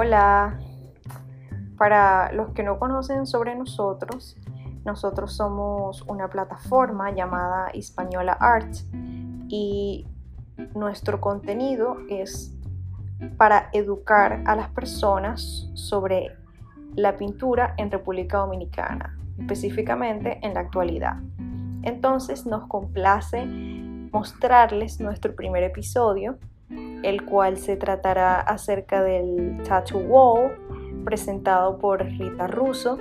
Hola. Para los que no conocen sobre nosotros, nosotros somos una plataforma llamada Hispaniola Art y nuestro contenido es para educar a las personas sobre la pintura en República Dominicana, específicamente en la actualidad. Entonces nos complace mostrarles nuestro primer episodio, el cual se tratará acerca del Tattoo Wall, presentado por Rita Russo.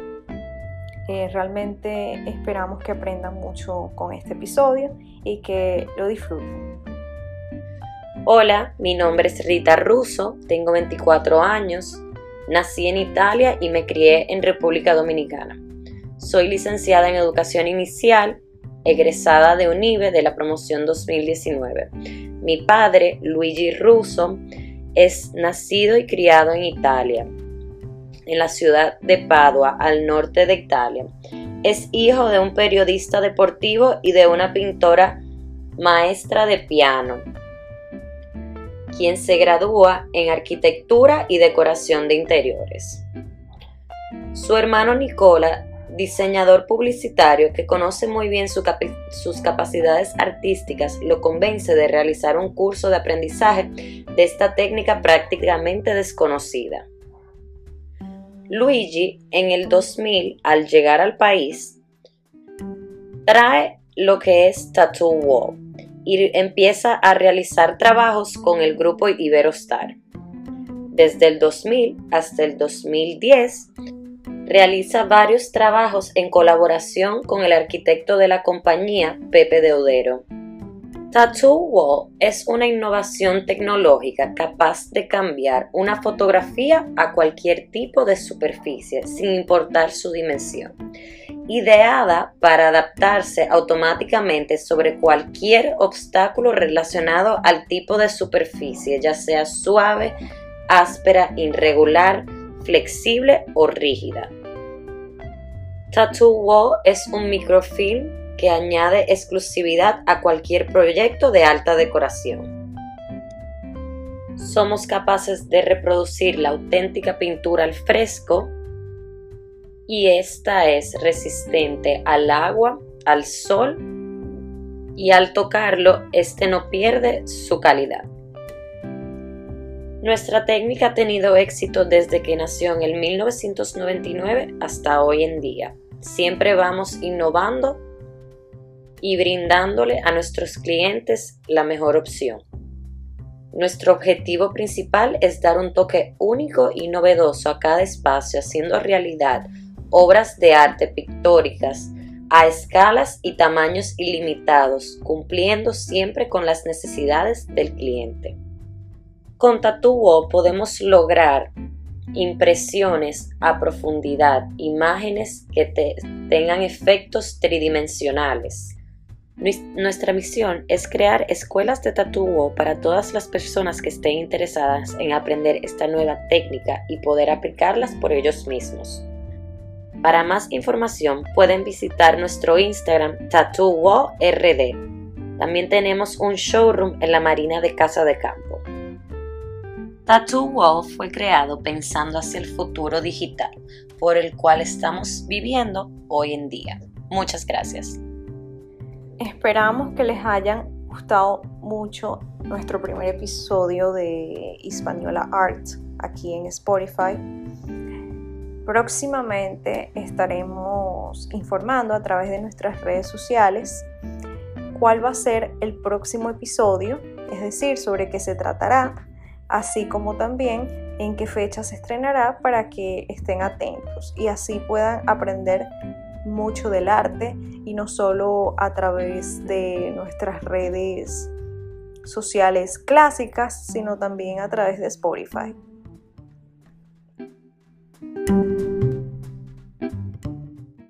Eh, realmente esperamos que aprendan mucho con este episodio y que lo disfruten. Hola, mi nombre es Rita Russo, tengo 24 años, nací en Italia y me crié en República Dominicana. Soy licenciada en Educación Inicial, egresada de UNIBE de la promoción 2019. Mi padre, Luigi Russo, es nacido y criado en Italia, en la ciudad de Padua, al norte de Italia. Es hijo de un periodista deportivo y de una pintora maestra de piano quien se gradúa en arquitectura y decoración de interiores. Su hermano Nicola, diseñador publicitario que conoce muy bien sus capacidades artísticas, lo convence de realizar un curso de aprendizaje de esta técnica prácticamente desconocida. Luigi, en el 2000, al llegar al país, trae lo que es Tattoo Wall, y empieza a realizar trabajos con el grupo Iberostar. Desde el 2000 hasta el 2010, realiza varios trabajos en colaboración con el arquitecto de la compañía, Pepe Deodero. Tattoo Wall es una innovación tecnológica capaz de cambiar una fotografía a cualquier tipo de superficie sin importar su dimensión ideada para adaptarse automáticamente sobre cualquier obstáculo relacionado al tipo de superficie, ya sea suave, áspera, irregular, flexible o rígida. Tattoo Wall es un microfilm que añade exclusividad a cualquier proyecto de alta decoración. Somos capaces de reproducir la auténtica pintura al fresco y esta es resistente al agua, al sol y al tocarlo, este no pierde su calidad. Nuestra técnica ha tenido éxito desde que nació en el 1999 hasta hoy en día. Siempre vamos innovando y brindándole a nuestros clientes la mejor opción. Nuestro objetivo principal es dar un toque único y novedoso a cada espacio, haciendo realidad obras de arte pictóricas a escalas y tamaños ilimitados, cumpliendo siempre con las necesidades del cliente. Con Tattoo podemos lograr impresiones a profundidad, imágenes que tengan efectos tridimensionales. Nuestra misión es crear escuelas de Tattoo para todas las personas que estén interesadas en aprender esta nueva técnica y poder aplicarlas por ellos mismos. Para más información pueden visitar nuestro Instagram TattooWallRD. También tenemos un showroom en la Marina de Casa de Campo. Tattoo Wall fue creado pensando hacia el futuro digital por el cual estamos viviendo hoy en día. Muchas gracias. Esperamos que les hayan gustado mucho nuestro primer episodio de Hispaniola Art aquí en Spotify. Próximamente estaremos informando a través de nuestras redes sociales cuál va a ser el próximo episodio, es decir, sobre qué se tratará, así como también en qué fecha se estrenará para que estén atentos y así puedan aprender mucho del arte y no solo a través de nuestras redes sociales clásicas, sino también a través de Spotify.